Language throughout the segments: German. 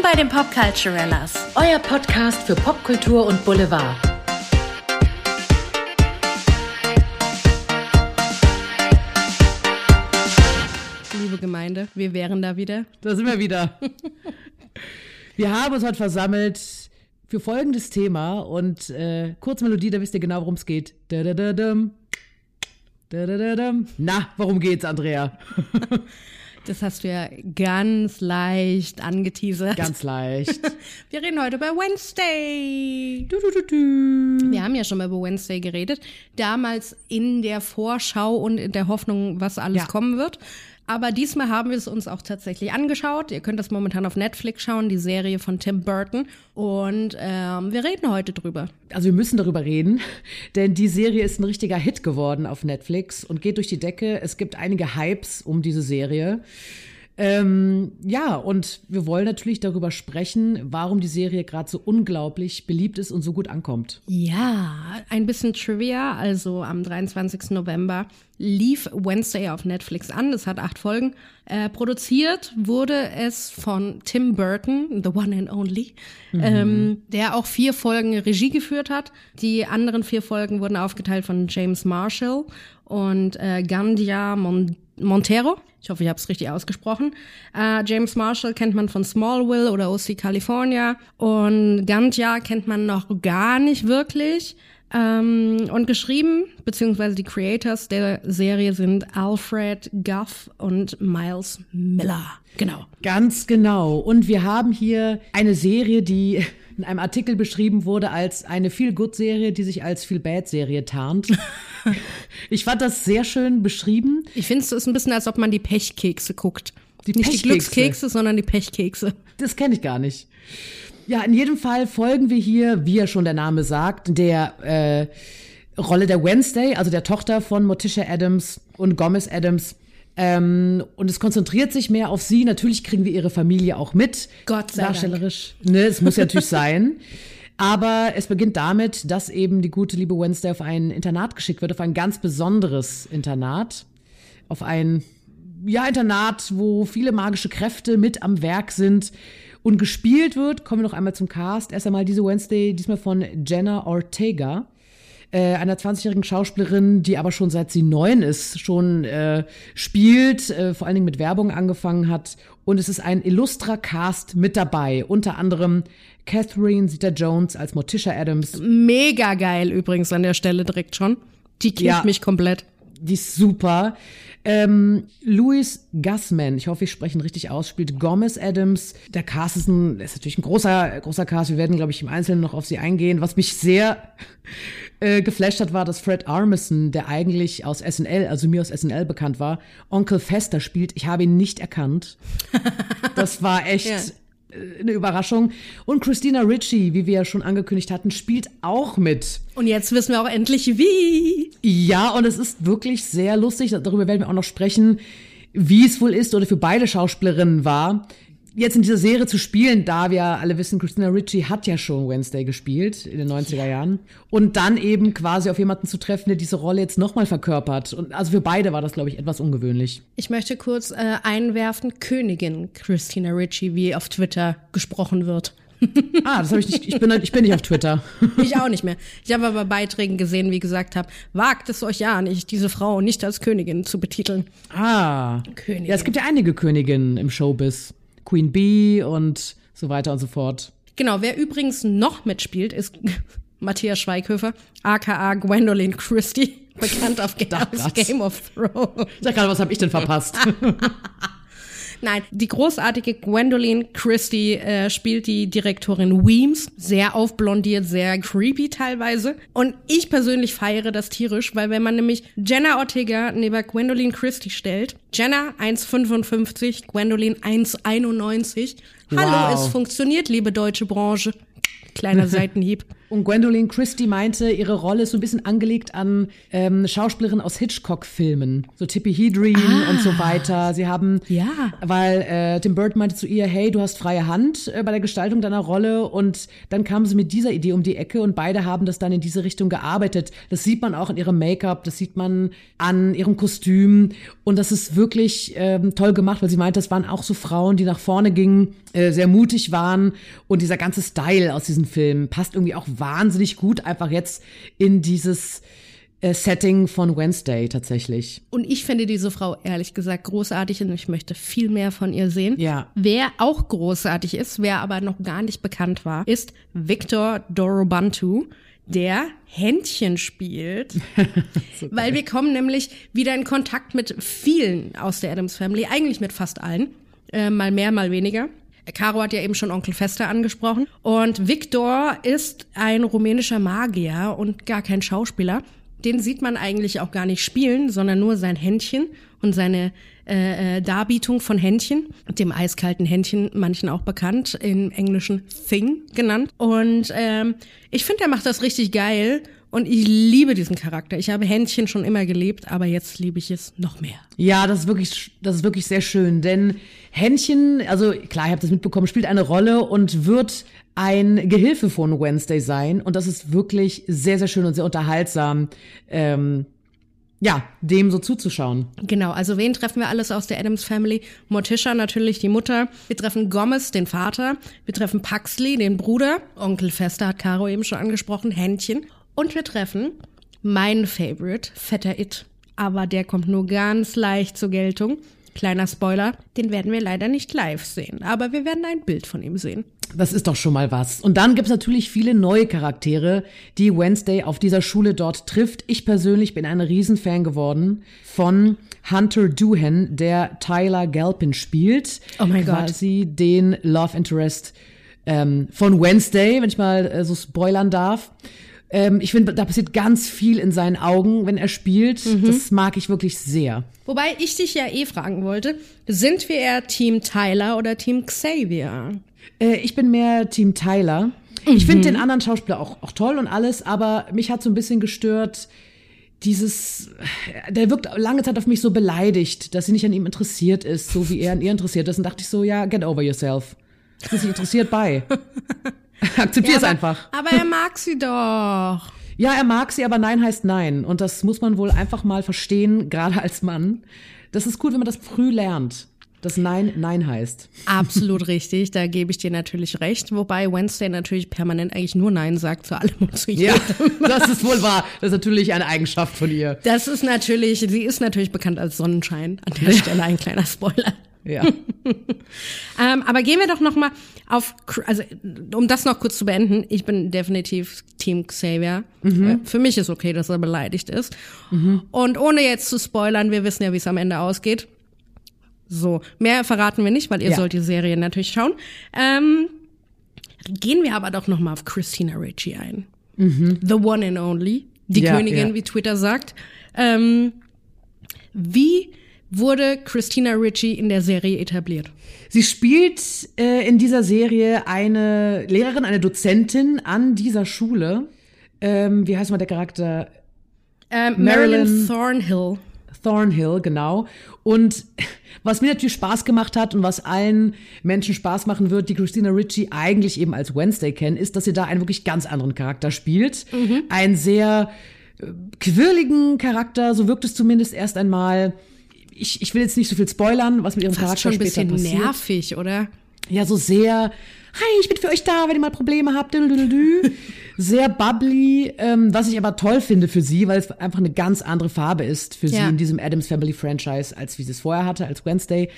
Willkommen bei den Popculturellas, euer Podcast für Popkultur und Boulevard. Liebe Gemeinde, wir wären da wieder. Da sind wir wieder. wir haben uns heute versammelt für folgendes Thema und äh, kurz Melodie, da wisst ihr genau, worum es geht. Da, da, da, dum. Da, da, da, dum. Na, worum geht's, Andrea? Das hast du ja ganz leicht angeteasert. Ganz leicht. Wir reden heute über Wednesday. Du, du, du, du. Wir haben ja schon mal über Wednesday geredet. Damals in der Vorschau und in der Hoffnung, was alles Ja. kommen wird. Aber diesmal haben wir es uns auch tatsächlich angeschaut. Ihr könnt das momentan auf Netflix schauen, die Serie von Tim Burton. Und ähm, wir reden heute drüber. Also wir müssen darüber reden, denn die Serie ist ein richtiger Hit geworden auf Netflix und geht durch die Decke. Es gibt einige Hypes um diese Serie. Ähm, ja, und wir wollen natürlich darüber sprechen, warum die Serie gerade so unglaublich beliebt ist und so gut ankommt. Ja, ein bisschen Trivia. Also am 23. November lief Wednesday auf Netflix an. Es hat acht Folgen. Äh, produziert wurde es von Tim Burton, the one and only, ähm, der auch vier Folgen Regie geführt hat. Die anderen vier Folgen wurden aufgeteilt von James Marshall und äh, Gandia Mon Montero. Ich hoffe, ich habe es richtig ausgesprochen. Äh, James Marshall kennt man von Smallville oder OC California und Gandia kennt man noch gar nicht wirklich. Ähm, und geschrieben, beziehungsweise die Creators der Serie sind Alfred Guff und Miles Miller. Genau. Ganz genau. Und wir haben hier eine Serie, die in einem Artikel beschrieben wurde als eine Feel-Good-Serie, die sich als Feel-Bad-Serie tarnt. ich fand das sehr schön beschrieben. Ich finde es ist ein bisschen, als ob man die Pechkekse guckt. Die Nicht die Pechkekse. Glückskekse, sondern die Pechkekse. Das kenne ich gar nicht. Ja, in jedem Fall folgen wir hier, wie ja schon der Name sagt, der äh, Rolle der Wednesday, also der Tochter von Morticia Adams und Gomez Adams. Ähm, und es konzentriert sich mehr auf sie. Natürlich kriegen wir ihre Familie auch mit. Gott sei Dank. Darstellerisch. Ne, es muss ja natürlich sein. Aber es beginnt damit, dass eben die gute liebe Wednesday auf ein Internat geschickt wird, auf ein ganz besonderes Internat. Auf ein ja, Internat, wo viele magische Kräfte mit am Werk sind und gespielt wird. Kommen wir noch einmal zum Cast. Erst einmal diese Wednesday, diesmal von Jenna Ortega, äh, einer 20-jährigen Schauspielerin, die aber schon seit sie neun ist, schon äh, spielt, äh, vor allen Dingen mit Werbung angefangen hat. Und es ist ein illustrer Cast mit dabei. Unter anderem Catherine Zeta-Jones als Morticia Adams, Mega geil übrigens an der Stelle direkt schon. Die killt Ja. mich komplett. Die ist super. Ähm, Louis Gussman, ich hoffe, ich spreche ihn richtig aus, spielt Gomez Adams. Der Cast ist, ein, ist natürlich ein großer, großer Cast. Wir werden, glaube ich, im Einzelnen noch auf sie eingehen. Was mich sehr äh, geflasht hat, war, dass Fred Armisen, der eigentlich aus SNL, also mir aus SNL bekannt war, Onkel Fester spielt. Ich habe ihn nicht erkannt. Das war echt Ja. Äh, eine Überraschung. Und Christina Ritchie, wie wir ja schon angekündigt hatten, spielt auch mit. Und jetzt wissen wir auch endlich wie. Ja, und es ist wirklich sehr lustig. Darüber werden wir auch noch sprechen, wie es wohl ist oder für beide Schauspielerinnen war, jetzt in dieser Serie zu spielen, da wir alle wissen, Christina Ritchie hat ja schon Wednesday gespielt in den 90er Jahren. Und dann eben quasi auf jemanden zu treffen, der diese Rolle jetzt nochmal verkörpert. Und also für beide war das, glaube ich, etwas ungewöhnlich. Ich möchte kurz äh, einwerfen, Königin Christina Ritchie, wie auf Twitter gesprochen wird. Ah, das habe ich nicht. Ich bin, ich bin nicht auf Twitter. Ich auch nicht mehr. Ich habe aber Beiträgen gesehen, wie gesagt habe, wagt es euch ja nicht, diese Frau nicht als Königin zu betiteln. Ah. Königin. Ja, es gibt ja einige Königinnen im Showbiz. Queen Bee und so weiter und so fort. Genau, wer übrigens noch mitspielt, ist Matthias Schweighöfer, aka Gwendolyn Christie, bekannt auf. Game of Thrones. Ich sag gerade, was habe ich denn verpasst? Nein, die großartige Gwendolyn Christie äh, spielt die Direktorin Weems, sehr aufblondiert, sehr creepy teilweise. Und ich persönlich feiere das tierisch, weil wenn man nämlich Jenna Ortega neben Gwendolyn Christie stellt, Jenna 1,55, Gwendolyn 1,91. Hallo, Wow. es funktioniert, liebe deutsche Branche. Kleiner Seitenhieb. Und Gwendolyn Christie meinte, ihre Rolle ist so ein bisschen angelegt an ähm, Schauspielerin aus Hitchcock-Filmen. So Tippi Hedren Ah. und so weiter. Sie haben, Ja. weil äh, Tim Burton meinte zu ihr, hey, du hast freie Hand äh, bei der Gestaltung deiner Rolle. Und dann kam sie mit dieser Idee um die Ecke und beide haben das dann in diese Richtung gearbeitet. Das sieht man auch in ihrem Make-up, das sieht man an ihrem Kostüm. Und das ist wirklich ähm, toll gemacht, weil sie meinte, das waren auch so Frauen, die nach vorne gingen, äh, sehr mutig waren. Und dieser ganze Style aus diesen Filmen passt irgendwie auch wahnsinnig gut einfach jetzt in dieses äh, Setting von Wednesday tatsächlich. Und ich finde diese Frau ehrlich gesagt großartig und ich möchte viel mehr von ihr sehen. Ja. Wer auch großartig ist, wer aber noch gar nicht bekannt war, ist Victor Dorobantu, der Händchen spielt. Weil wir kommen nämlich wieder in Kontakt mit vielen aus der Adams Family, eigentlich mit fast allen. Äh, mal mehr, mal weniger. Caro hat ja eben schon Onkel Fester angesprochen. Und Victor ist ein rumänischer Magier und gar kein Schauspieler. Den sieht man eigentlich auch gar nicht spielen, sondern nur sein Händchen und seine äh, äh, Darbietung von Händchen, dem eiskalten Händchen, manchen auch bekannt, im Englischen Thing genannt. Und ähm, ich finde, er macht das richtig geil und ich liebe diesen Charakter. Ich habe Händchen schon immer geliebt, aber jetzt liebe ich es noch mehr. Ja, das ist wirklich, das ist wirklich sehr schön, denn Händchen, also klar, ihr habt das mitbekommen, spielt eine Rolle und wird ein Gehilfe von Wednesday sein und das ist wirklich sehr, sehr schön und sehr unterhaltsam, ähm, ja, dem so zuzuschauen. Genau, also wen treffen wir alles aus der Adams Family? Morticia natürlich, die Mutter. Wir treffen Gomez, den Vater. Wir treffen Paxley, den Bruder. Onkel Fester hat Caro eben schon angesprochen, Händchen. Und wir treffen meinen Favorite, Vetter It. Aber der kommt nur ganz leicht zur Geltung. Kleiner Spoiler, den werden wir leider nicht live sehen. Aber wir werden ein Bild von ihm sehen. Das ist doch schon mal was. Und dann gibt's natürlich viele neue Charaktere, die Wednesday auf dieser Schule dort trifft. Ich persönlich bin ein Riesenfan geworden von Hunter Doohan, der Tyler Galpin spielt. Oh mein Gott. Quasi den Love Interest ähm, von Wednesday, wenn ich mal äh, so spoilern darf. Ähm, ich finde, da passiert ganz viel in seinen Augen, wenn er spielt. Das mag ich wirklich sehr. Wobei ich dich ja eh fragen wollte, sind wir eher Team Tyler oder Team Xavier? Äh, ich bin mehr Team Tyler. Ich finde den anderen Schauspieler auch, auch toll und alles, aber mich hat so ein bisschen gestört, dieses, der wirkt lange Zeit auf mich so beleidigt, dass sie nicht an ihm interessiert ist, so wie er an ihr interessiert ist. Und dachte ich so, ja, get over yourself. Nicht interessiert bei. Akzeptier es aber, einfach. Aber er mag sie doch. Ja, er mag sie, aber Nein heißt Nein. Und das muss man wohl einfach mal verstehen, gerade als Mann. Das ist gut, wenn man das früh lernt, dass Nein Nein heißt. Absolut richtig, da gebe ich dir natürlich recht. Wobei Wednesday natürlich permanent eigentlich nur Nein sagt zu allem und zu jedem. Ja, das ist wohl wahr. Das ist natürlich eine Eigenschaft von ihr. Das ist natürlich, sie ist natürlich bekannt als Sonnenschein. An der Stelle ein kleiner Spoiler. Ja. Ähm, aber gehen wir doch noch mal auf, also um das noch kurz zu beenden, ich bin definitiv Team Xavier. Äh, Für mich ist okay, dass er beleidigt ist. Und ohne jetzt zu spoilern, wir wissen ja, wie es am Ende ausgeht. So, mehr verraten wir nicht, weil ihr Ja. sollt die Serie natürlich schauen. Ähm, gehen wir aber doch noch mal auf Christina Ricci ein. The one and only, die Ja, Königin, ja. wie Twitter sagt. Ähm, wie wurde Christina Ricci in der Serie etabliert? Sie spielt äh, in dieser Serie eine Lehrerin, eine Dozentin an dieser Schule. Ähm, wie heißt mal der Charakter? Ähm, Marilyn, Marilyn- Thornhill. Thornhill, genau. Und was mir natürlich Spaß gemacht hat und was allen Menschen Spaß machen wird, die Christina Ricci eigentlich eben als Wednesday kennen, ist, dass sie da einen wirklich ganz anderen Charakter spielt. Einen sehr äh, quirligen Charakter, so wirkt es zumindest erst einmal. Ich, ich will jetzt nicht so viel spoilern, was mit ihrem Fast Charakter schon ein bisschen passiert. nervig, oder? Ja, so sehr, hi, ich bin für euch da, wenn ihr mal Probleme habt. Sehr bubbly, ähm, was ich aber toll finde für sie, weil es einfach eine ganz andere Farbe ist für sie Ja. in diesem Adams Family Franchise, als wie sie es vorher hatte, als Wednesday.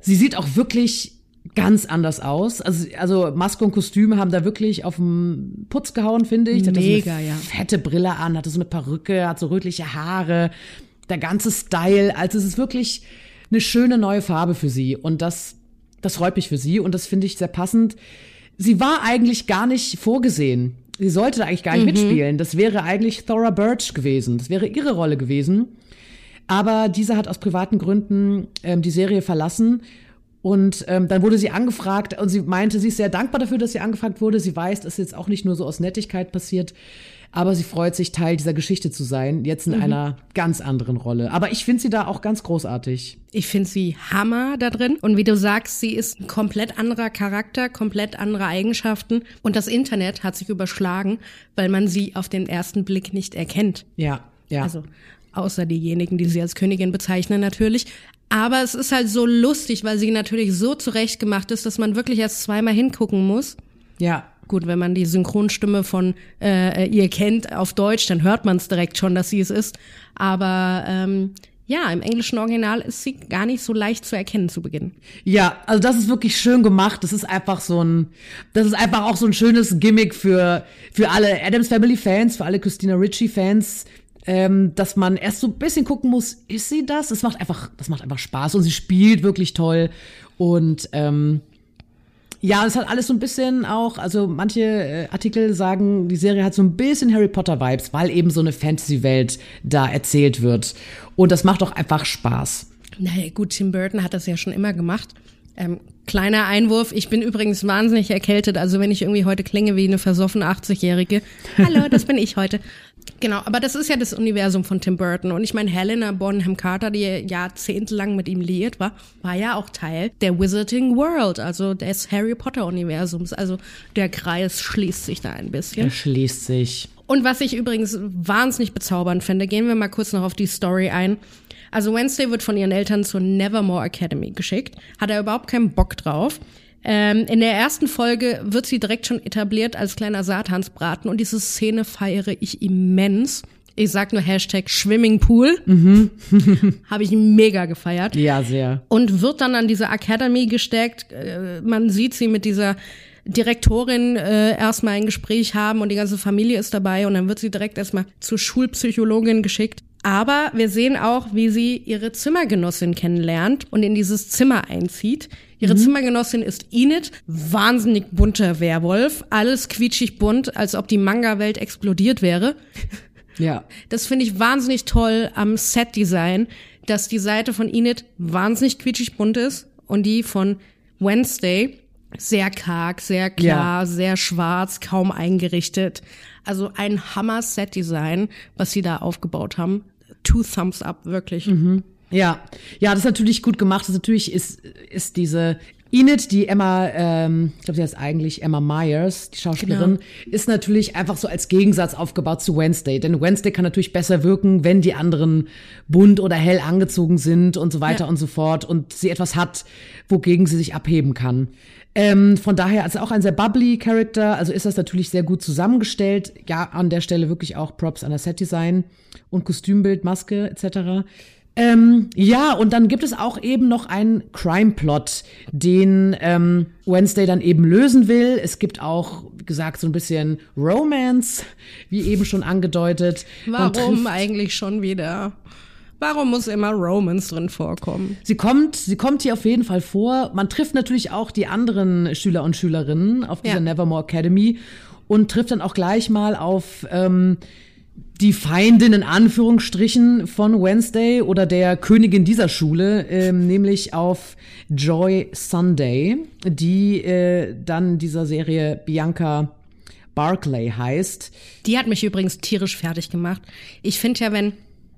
Sie sieht auch wirklich ganz anders aus. Also, also Maske und Kostüme haben da wirklich auf den Putz gehauen, finde ich. Sie hatte Mega, so eine ja. fette Brille an, hatte so eine Perücke, hat so rötliche Haare, der ganze Style. Also es ist wirklich eine schöne neue Farbe für sie und das, das freut mich für sie und das finde ich sehr passend. Sie war eigentlich gar nicht vorgesehen. Sie sollte eigentlich gar nicht mitspielen. Das wäre eigentlich Thora Birch gewesen. Das wäre ihre Rolle gewesen. Aber diese hat aus privaten Gründen ähm, die Serie verlassen Und ähm, dann wurde sie angefragt und sie meinte, sie ist sehr dankbar dafür, dass sie angefragt wurde. Sie weiß, dass jetzt auch nicht nur so aus Nettigkeit passiert, aber sie freut sich, Teil dieser Geschichte zu sein, jetzt in mhm. einer ganz anderen Rolle. Aber ich finde sie da auch ganz großartig. Ich finde sie Hammer da drin. Und wie du sagst, sie ist ein komplett anderer Charakter, komplett andere Eigenschaften. Und das Internet hat sich überschlagen, weil man sie auf den ersten Blick nicht erkennt. Ja, ja. Also außer diejenigen, die sie als Königin bezeichnen natürlich. Aber es ist halt so lustig, weil sie natürlich so zurechtgemacht ist, dass man wirklich erst zweimal hingucken muss. Ja. Gut, wenn man die Synchronstimme von äh, ihr kennt auf Deutsch, dann hört man es direkt schon, dass sie es ist. Aber ähm, ja, im englischen Original ist sie gar nicht so leicht zu erkennen zu Beginn. Ja, also das ist wirklich schön gemacht. Das ist einfach so ein, das ist einfach auch so ein schönes Gimmick für für alle Adams Family Fans, für alle Christina Ritchie Fans, ähm, dass man erst so ein bisschen gucken muss, ist sie das? Es macht einfach, das macht einfach Spaß und sie spielt wirklich toll und ähm, ja, es hat alles so ein bisschen auch, also manche äh, Artikel sagen, die Serie hat so ein bisschen Harry Potter Vibes, weil eben so eine Fantasy-Welt da erzählt wird. Und das macht auch einfach Spaß. Naja, gut, Tim Burton hat das ja schon immer gemacht. Ähm, kleiner Einwurf, ich bin übrigens wahnsinnig erkältet, also wenn ich irgendwie heute klinge wie eine versoffene 80-Jährige. Hallo, das bin ich heute. Genau, aber das ist ja das Universum von Tim Burton. Und ich meine, Helena Bonham Carter, die jahrzehntelang mit ihm liiert war, war ja auch Teil der Wizarding World, also des Harry Potter Universums. Also der Kreis schließt sich da ein bisschen. Er schließt sich. Und was ich übrigens wahnsinnig bezaubernd finde, gehen wir mal kurz noch auf die Story ein. Also Wednesday wird von ihren Eltern zur Nevermore Academy geschickt, hat er überhaupt keinen Bock drauf. Ähm, in der ersten Folge wird sie direkt schon etabliert als kleiner Satansbraten und diese Szene feiere ich immens. Ich sag nur Hashtag Swimmingpool. Mhm. Habe ich mega gefeiert. Ja, sehr. Und wird dann an diese Academy gesteckt. Äh, man sieht sie mit dieser Direktorin äh, erstmal ein Gespräch haben und die ganze Familie ist dabei und dann wird sie direkt erstmal zur Schulpsychologin geschickt. Aber wir sehen auch, wie sie ihre Zimmergenossin kennenlernt und in dieses Zimmer einzieht. Ihre mhm. Zimmergenossin ist Enid, wahnsinnig bunter Werwolf, alles quietschig bunt, als ob die Manga-Welt explodiert wäre. Ja. Das finde ich wahnsinnig toll am Set-Design, dass die Seite von Enid wahnsinnig quietschig bunt ist und die von Wednesday sehr karg, sehr klar, ja. sehr schwarz, kaum eingerichtet. Also ein Hammer-Set-Design, was sie da aufgebaut haben. Two Thumbs Up, wirklich. Mhm. Ja, ja, das ist natürlich gut gemacht. Das natürlich ist, ist diese Enid, die Emma, ähm, ich glaube, sie heißt eigentlich Emma Myers, die Schauspielerin, genau. ist natürlich einfach so als Gegensatz aufgebaut zu Wednesday. Denn Wednesday kann natürlich besser wirken, wenn die anderen bunt oder hell angezogen sind und so weiter ja. und so fort und sie etwas hat, wogegen sie sich abheben kann. Ähm, von daher, also auch ein sehr bubbly Character, also ist das natürlich sehr gut zusammengestellt. Ja, an der Stelle wirklich auch Props an das Setdesign und Kostümbild, Maske etc. Ähm, ja, und dann gibt es auch eben noch einen Crime-Plot, den ähm, Wednesday dann eben lösen will. Es gibt auch, wie gesagt, so ein bisschen Romance, wie eben schon angedeutet. Warum eigentlich schon wieder? Warum muss immer Romance drin vorkommen? Sie kommt, sie kommt hier auf jeden Fall vor. Man trifft natürlich auch die anderen Schüler und Schülerinnen auf dieser ja. Nevermore Academy und trifft dann auch gleich mal auf ähm, die Feindin in Anführungsstrichen von Wednesday oder der Königin dieser Schule, ähm, nämlich auf Joy Sunday, die äh, dann dieser Serie Bianca Barclay heißt. Die hat mich übrigens tierisch fertig gemacht. Ich finde ja, wenn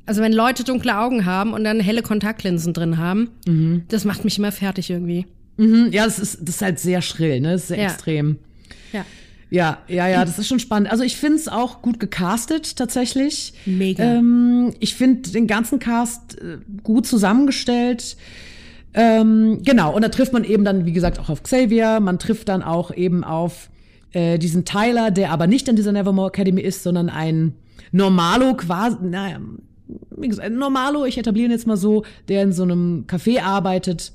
also wenn Leute dunkle Augen haben und dann helle Kontaktlinsen drin haben, mhm. das macht mich immer fertig irgendwie. Mhm, ja, das ist, das ist halt sehr schrill, ne? Das ist sehr ja. extrem. Ja. Ja, ja, ja, das ist schon spannend. Also ich finde es auch gut gecastet tatsächlich. Mega. Ähm, ich finde den ganzen Cast äh, gut zusammengestellt. Ähm, genau, und da trifft man eben dann, wie gesagt, auch auf Xavier. Man trifft dann auch eben auf äh, diesen Tyler, der aber nicht in dieser Nevermore Academy ist, sondern ein Normalo quasi, naja, wie gesagt, ein Normalo, ich etabliere ihn jetzt mal so, der in so einem Café arbeitet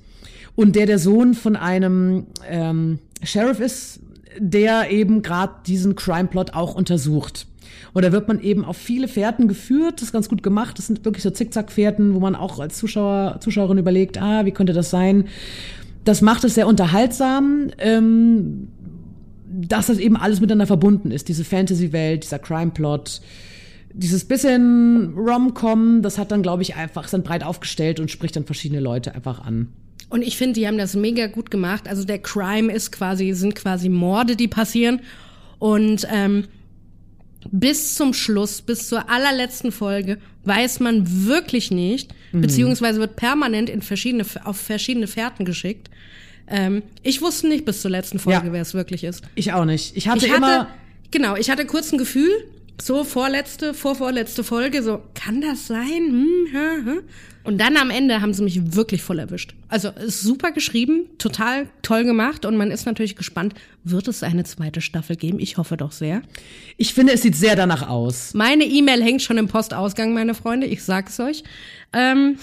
und der der Sohn von einem ähm, Sheriff ist, der eben gerade diesen Crime-Plot auch untersucht. Und da wird man eben auf viele Fährten geführt. Das ist ganz gut gemacht. Das sind wirklich so Zickzack-Fährten, wo man auch als Zuschauer, Zuschauerin überlegt, ah, wie könnte das sein? Das macht es sehr unterhaltsam, ähm, dass das eben alles miteinander verbunden ist. Diese Fantasy-Welt, dieser Crime-Plot dieses bisschen Rom-Com, das hat dann, glaube ich, einfach, ist dann breit aufgestellt und spricht dann verschiedene Leute einfach an. Und ich finde, die haben das mega gut gemacht. Also der Crime ist quasi, sind quasi Morde, die passieren. Und ähm, bis zum Schluss, bis zur allerletzten Folge, weiß man wirklich nicht, mhm. beziehungsweise wird permanent in verschiedene, auf verschiedene Fährten geschickt. Ähm, ich wusste nicht bis zur letzten Folge, ja. wer es wirklich ist. Ich auch nicht. Ich hatte, ich hatte immer. Genau, ich hatte kurz ein Gefühl, so vorletzte, vorvorletzte Folge, so, kann das sein? Hm, hm, hm. Und dann am Ende haben sie mich wirklich voll erwischt. Also ist super geschrieben, total toll gemacht und man ist natürlich gespannt, wird es eine zweite Staffel geben? Ich hoffe doch sehr. Ich finde, es sieht sehr danach aus. Meine E-Mail hängt schon im Postausgang, meine Freunde, ich sag's euch. Ähm,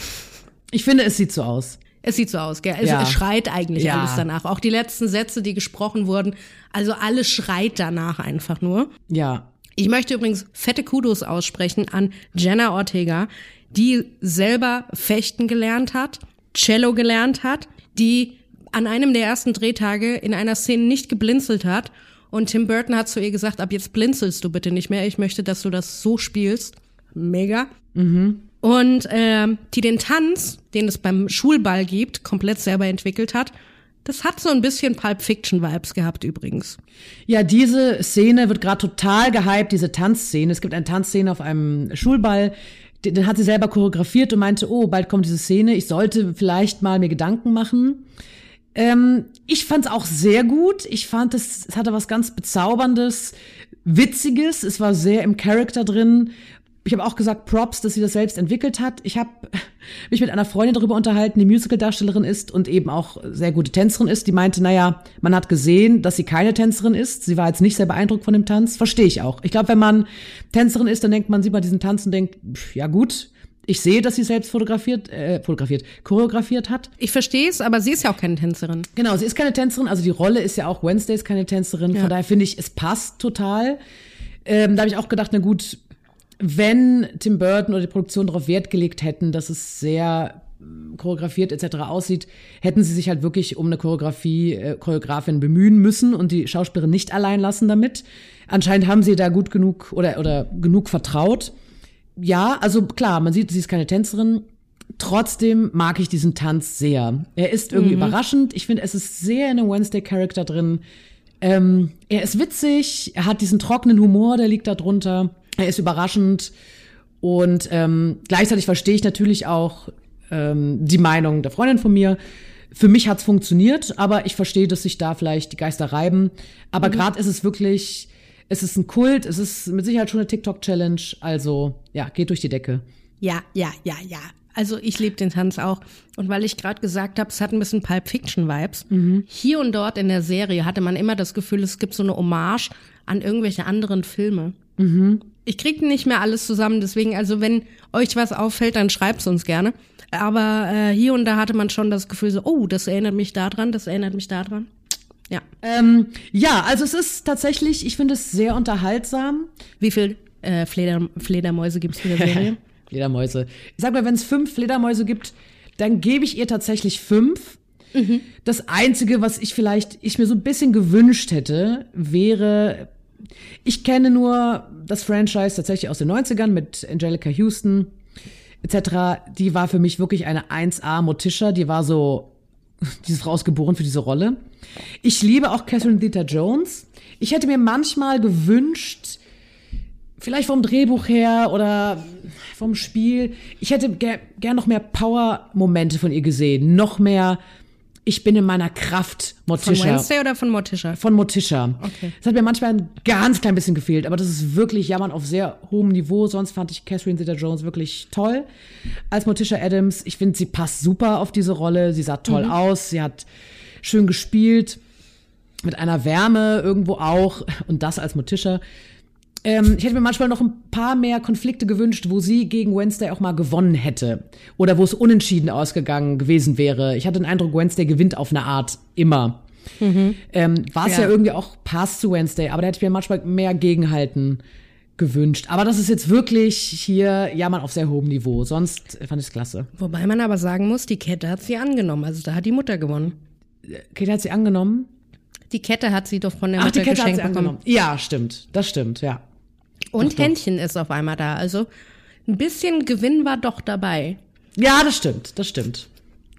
ich finde, es sieht so aus. Es sieht so aus, gell? Also ja. es schreit eigentlich ja. alles danach. Auch die letzten Sätze, die gesprochen wurden, also alles schreit danach einfach nur. Ja. Ich möchte übrigens fette Kudos aussprechen an Jenna Ortega, die selber fechten gelernt hat, Cello gelernt hat, die an einem der ersten Drehtage in einer Szene nicht geblinzelt hat und Tim Burton hat zu ihr gesagt, ab jetzt blinzelst du bitte nicht mehr, ich möchte, dass du das so spielst. Mega. Mhm. Und äh, die den Tanz, den es beim Schulball gibt, komplett selber entwickelt hat. Das hat so ein bisschen Pulp Fiction Vibes gehabt übrigens. Ja, diese Szene wird gerade total gehypt, diese Tanzszene. Es gibt eine Tanzszene auf einem Schulball, den hat sie selber choreografiert und meinte, oh, bald kommt diese Szene, ich sollte vielleicht mal mir Gedanken machen. Ähm, ich fand es auch sehr gut. Ich fand es, es hatte was ganz bezauberndes, witziges. Es war sehr im Charakter drin ich habe auch gesagt, Props, dass sie das selbst entwickelt hat. Ich habe mich mit einer Freundin darüber unterhalten, die Musical-Darstellerin ist und eben auch sehr gute Tänzerin ist. Die meinte, naja, man hat gesehen, dass sie keine Tänzerin ist. Sie war jetzt nicht sehr beeindruckt von dem Tanz. Verstehe ich auch. Ich glaube, wenn man Tänzerin ist, dann denkt man, sieht man diesen Tanz und denkt, ja gut, ich sehe, dass sie selbst fotografiert, äh, fotografiert, choreografiert hat. Ich verstehe es, aber sie ist ja auch keine Tänzerin. Genau, sie ist keine Tänzerin. Also die Rolle ist ja auch Wednesdays keine Tänzerin. Ja. Von daher finde ich, es passt total. Ähm, da habe ich auch gedacht, na gut, wenn Tim Burton oder die Produktion darauf Wert gelegt hätten, dass es sehr mm, choreografiert etc. aussieht, hätten sie sich halt wirklich um eine Choreografie, äh, Choreografin bemühen müssen und die Schauspielerin nicht allein lassen damit. Anscheinend haben sie da gut genug oder, oder genug vertraut. Ja, also klar, man sieht, sie ist keine Tänzerin. Trotzdem mag ich diesen Tanz sehr. Er ist irgendwie mhm. überraschend. Ich finde, es ist sehr in einem Wednesday-Charakter drin. Ähm, er ist witzig, er hat diesen trockenen Humor, der liegt da drunter. Er ist überraschend und ähm, gleichzeitig verstehe ich natürlich auch ähm, die Meinung der Freundin von mir. Für mich hat's funktioniert, aber ich verstehe, dass sich da vielleicht die Geister reiben. Aber mhm. gerade ist es wirklich, es ist ein Kult, es ist mit Sicherheit schon eine TikTok-Challenge. Also ja, geht durch die Decke. Ja, ja, ja, ja. Also ich liebe den Tanz auch. Und weil ich gerade gesagt habe, es hat ein bisschen Pulp Fiction-Vibes. Mhm. Hier und dort in der Serie hatte man immer das Gefühl, es gibt so eine Hommage an irgendwelche anderen Filme. Mhm. Ich krieg nicht mehr alles zusammen, deswegen, also wenn euch was auffällt, dann schreibt's uns gerne. Aber äh, hier und da hatte man schon das Gefühl so, oh, das erinnert mich daran, das erinnert mich daran. Ja. Ähm, ja, also es ist tatsächlich, ich finde es sehr unterhaltsam. Wie viel äh, Fleder, Fledermäuse gibt's in der Serie? Fledermäuse. Ich sag mal, wenn es fünf Fledermäuse gibt, dann gebe ich ihr tatsächlich fünf. Mhm. Das Einzige, was ich vielleicht, ich mir so ein bisschen gewünscht hätte, wäre ich kenne nur das Franchise tatsächlich aus den 90ern mit Angelica Houston etc. Die war für mich wirklich eine 1A Motisha. Die war so, diese Frau ist geboren für diese Rolle. Ich liebe auch Catherine Zeta-Jones. Ich hätte mir manchmal gewünscht, vielleicht vom Drehbuch her oder vom Spiel, ich hätte gern, gern noch mehr Power-Momente von ihr gesehen. Noch mehr ich bin in meiner Kraft, Morticia. Von Wednesday oder von Morticia? Von Morticia. Okay. Das hat mir manchmal ein ganz klein bisschen gefehlt, aber das ist wirklich Jammern auf sehr hohem Niveau. Sonst fand ich Catherine Zeta-Jones wirklich toll. Als Morticia Adams, ich finde, sie passt super auf diese Rolle. Sie sah toll mhm. aus, sie hat schön gespielt, mit einer Wärme irgendwo auch. Und das als Morticia. Ähm, ich hätte mir manchmal noch ein paar mehr Konflikte gewünscht, wo sie gegen Wednesday auch mal gewonnen hätte. Oder wo es unentschieden ausgegangen gewesen wäre. Ich hatte den Eindruck, Wednesday gewinnt auf eine Art immer. Mhm. Ähm, War es ja. ja. irgendwie auch Pass zu Wednesday, aber da hätte ich mir manchmal mehr Gegenhalten gewünscht. Aber das ist jetzt wirklich hier, ja, man auf sehr hohem Niveau. Sonst fand ich es klasse. Wobei man aber sagen muss, die Kette hat sie angenommen. Also da hat die Mutter gewonnen. Kette hat sie angenommen? Die Kette hat sie doch von der Ach, Mutter geschenkt bekommen. Ja, stimmt. Das stimmt, ja. Und doch, Händchen doch. ist auf einmal da. Also ein bisschen Gewinn war doch dabei. Ja, das stimmt, das stimmt.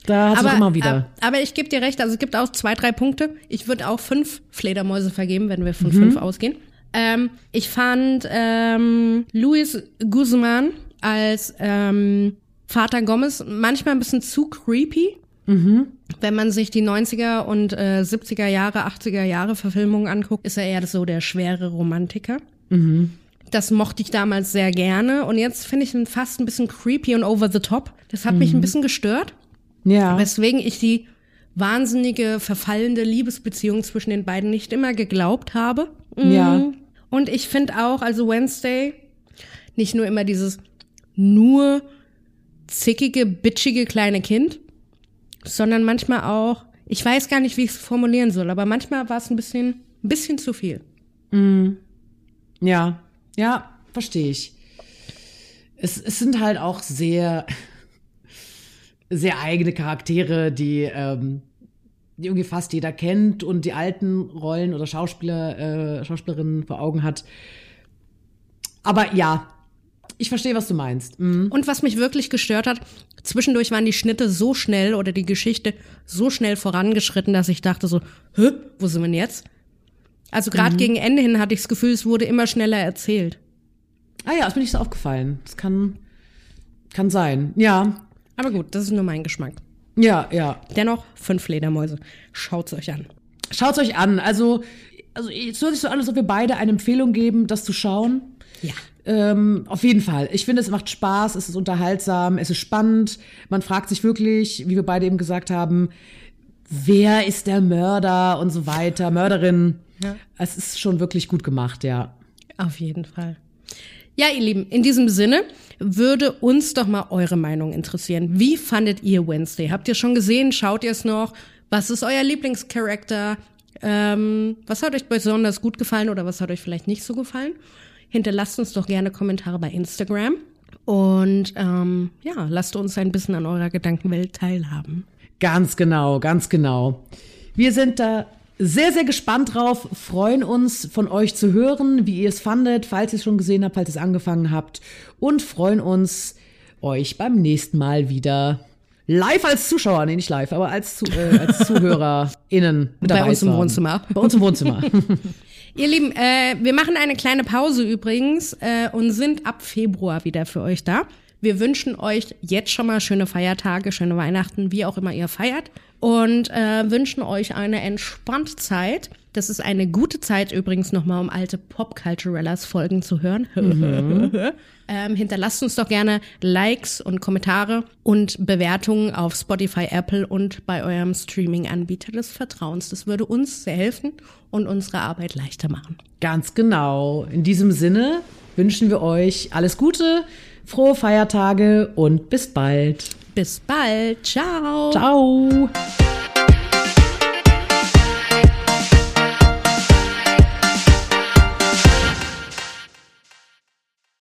Da hat es immer wieder. Aber, aber ich gebe dir recht, also es gibt auch zwei, drei Punkte. Ich würde auch fünf Fledermäuse vergeben, wenn wir von mhm. fünf ausgehen. Ähm, ich fand ähm, Luis Guzman als ähm, Vater Gomez manchmal ein bisschen zu creepy. Mhm. Wenn man sich die 90er und äh, 70er Jahre, 80er Jahre Verfilmungen anguckt, ist er eher so der schwere Romantiker. Mhm. Das mochte ich damals sehr gerne und jetzt finde ich ihn fast ein bisschen creepy und over the top. Das hat mhm. mich ein bisschen gestört. Ja. Weswegen ich die wahnsinnige, verfallende Liebesbeziehung zwischen den beiden nicht immer geglaubt habe. Mhm. Ja. Und ich finde auch, also Wednesday, nicht nur immer dieses nur zickige, bitchige kleine Kind, sondern manchmal auch, ich weiß gar nicht, wie ich es formulieren soll, aber manchmal war es ein bisschen, ein bisschen zu viel. Mm. Ja, ja, verstehe ich. Es, es sind halt auch sehr, sehr eigene Charaktere, die, ähm, die irgendwie fast jeder kennt und die alten Rollen oder Schauspieler, äh, Schauspielerinnen vor Augen hat. Aber ja, ich verstehe, was du meinst. Mhm. Und was mich wirklich gestört hat, zwischendurch waren die Schnitte so schnell oder die Geschichte so schnell vorangeschritten, dass ich dachte so, hä, wo sind wir denn jetzt? Also gerade mhm. gegen Ende hin hatte ich das Gefühl, es wurde immer schneller erzählt. Ah ja, ist mir nicht so aufgefallen. Das kann, kann sein. Ja. Aber gut, das ist nur mein Geschmack. Ja, ja. Dennoch fünf Fledermäuse. Schaut's euch an. Schaut's euch an. Also, also es hört sich so an, als ob wir beide eine Empfehlung geben, das zu schauen. Ja. Ähm, auf jeden Fall. Ich finde, es macht Spaß, es ist unterhaltsam, es ist spannend. Man fragt sich wirklich, wie wir beide eben gesagt haben, wer ist der Mörder und so weiter, Mörderin. Ja. Es ist schon wirklich gut gemacht, ja. Auf jeden Fall. Ja, ihr Lieben, in diesem Sinne würde uns doch mal eure Meinung interessieren. Wie fandet ihr Wednesday? Habt ihr schon gesehen? Schaut ihr es noch? Was ist euer Lieblingscharakter? Ähm, was hat euch besonders gut gefallen oder was hat euch vielleicht nicht so gefallen? Hinterlasst uns doch gerne Kommentare bei Instagram. Und ähm, ja, lasst uns ein bisschen an eurer Gedankenwelt teilhaben. Ganz genau, ganz genau. Wir sind da sehr, sehr gespannt drauf, freuen uns von euch zu hören, wie ihr es fandet, falls ihr es schon gesehen habt, falls ihr es angefangen habt und freuen uns, euch beim nächsten Mal wieder live als Zuschauer, nee, nicht live, aber als, äh, als ZuhörerInnen mit Bei uns im Wohnzimmer. Bei uns im Wohnzimmer. Ihr Lieben, äh, wir machen eine kleine Pause übrigens äh, und sind ab Februar wieder für euch da. Wir wünschen euch jetzt schon mal schöne Feiertage, schöne Weihnachten, wie auch immer ihr feiert. Und äh, wünschen euch eine entspannte Zeit. Das ist eine gute Zeit übrigens nochmal, um alte Pop-Culturellas-Folgen zu hören. Mhm. ähm, hinterlasst uns doch gerne Likes und Kommentare und Bewertungen auf Spotify, Apple und bei eurem Streaming-Anbieter des Vertrauens. Das würde uns sehr helfen und unsere Arbeit leichter machen. Ganz genau. In diesem Sinne wünschen wir euch alles Gute, frohe Feiertage und bis bald. Bis bald. Ciao. Ciao.